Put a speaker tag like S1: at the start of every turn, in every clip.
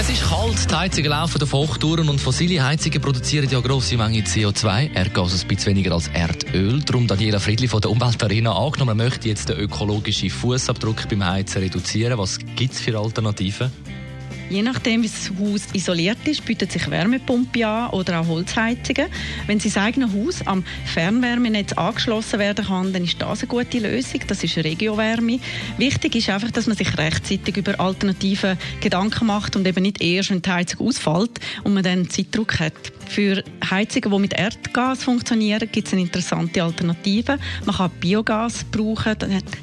S1: es ist kalt, die Heizungen laufen auf Hochtouren und fossile Heizungen produzieren ja grosse Mengen CO2. Erdgas ein bisschen weniger als Erdöl. Darum Daniela Friedli von der Umweltarena angenommen, möchte jetzt den ökologischen Fußabdruck beim Heizen reduzieren. Was gibt es für Alternativen?
S2: Je nachdem, wie das Haus isoliert ist, bietet sich Wärmepumpe an oder auch Holzheizungen. Wenn das eigene Haus am Fernwärmenetz angeschlossen werden kann, dann ist das eine gute Lösung. Das ist Regiowärme. Wichtig ist einfach, dass man sich rechtzeitig über Alternativen Gedanken macht und eben nicht erst, wenn die Heizung ausfällt und man dann Zeitdruck hat. Für Heizungen, die mit Erdgas funktionieren, gibt es eine interessante Alternative. Man kann Biogas brauchen,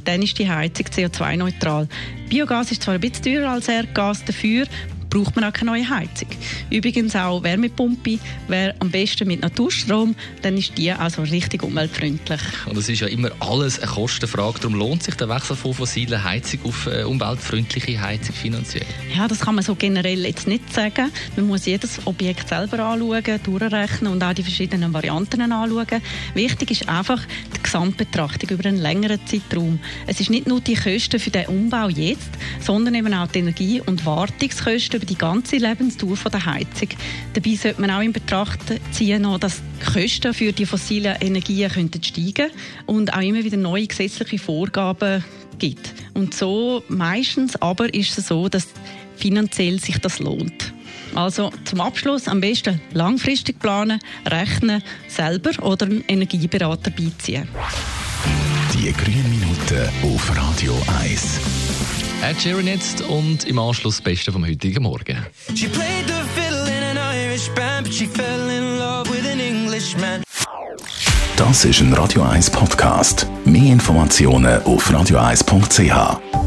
S2: dann ist die Heizung CO2-neutral. Biogas ist zwar ein bisschen teurer als Erdgas, dafür braucht man auch keine neue Heizung. Übrigens auch Wärmepumpe wäre am besten mit Naturstrom, dann ist die also richtig umweltfreundlich.
S1: Und es ist ja immer alles eine Kostenfrage, darum lohnt sich der Wechsel von fossilen Heizung auf äh, umweltfreundliche Heizung finanziell?
S2: Ja, das kann man so generell jetzt nicht sagen. Man muss jedes Objekt selber anschauen, durchrechnen und auch die verschiedenen Varianten anschauen. Wichtig ist einfach die Gesamtbetrachtung über einen längeren Zeitraum. Es ist nicht nur die Kosten für den Umbau jetzt, sondern eben auch die Energie- und Wartungskosten über die ganze Lebensdauer der Heizung. Dabei sollte man auch in Betracht ziehen, dass die Kosten für die fossilen Energien könnten steigen und auch immer wieder neue gesetzliche Vorgaben gibt. Und so meistens aber ist es so, dass finanziell sich das lohnt. Also zum Abschluss am besten langfristig planen, rechnen, selber oder einen Energieberater beiziehen.
S3: Die grünen Minuten auf Radio 1.
S1: Ed Sheeran jetzt und im Anschluss das Beste vom heutigen Morgen.
S3: Das ist ein Radio 1 Podcast. Mehr Informationen auf radio1.ch.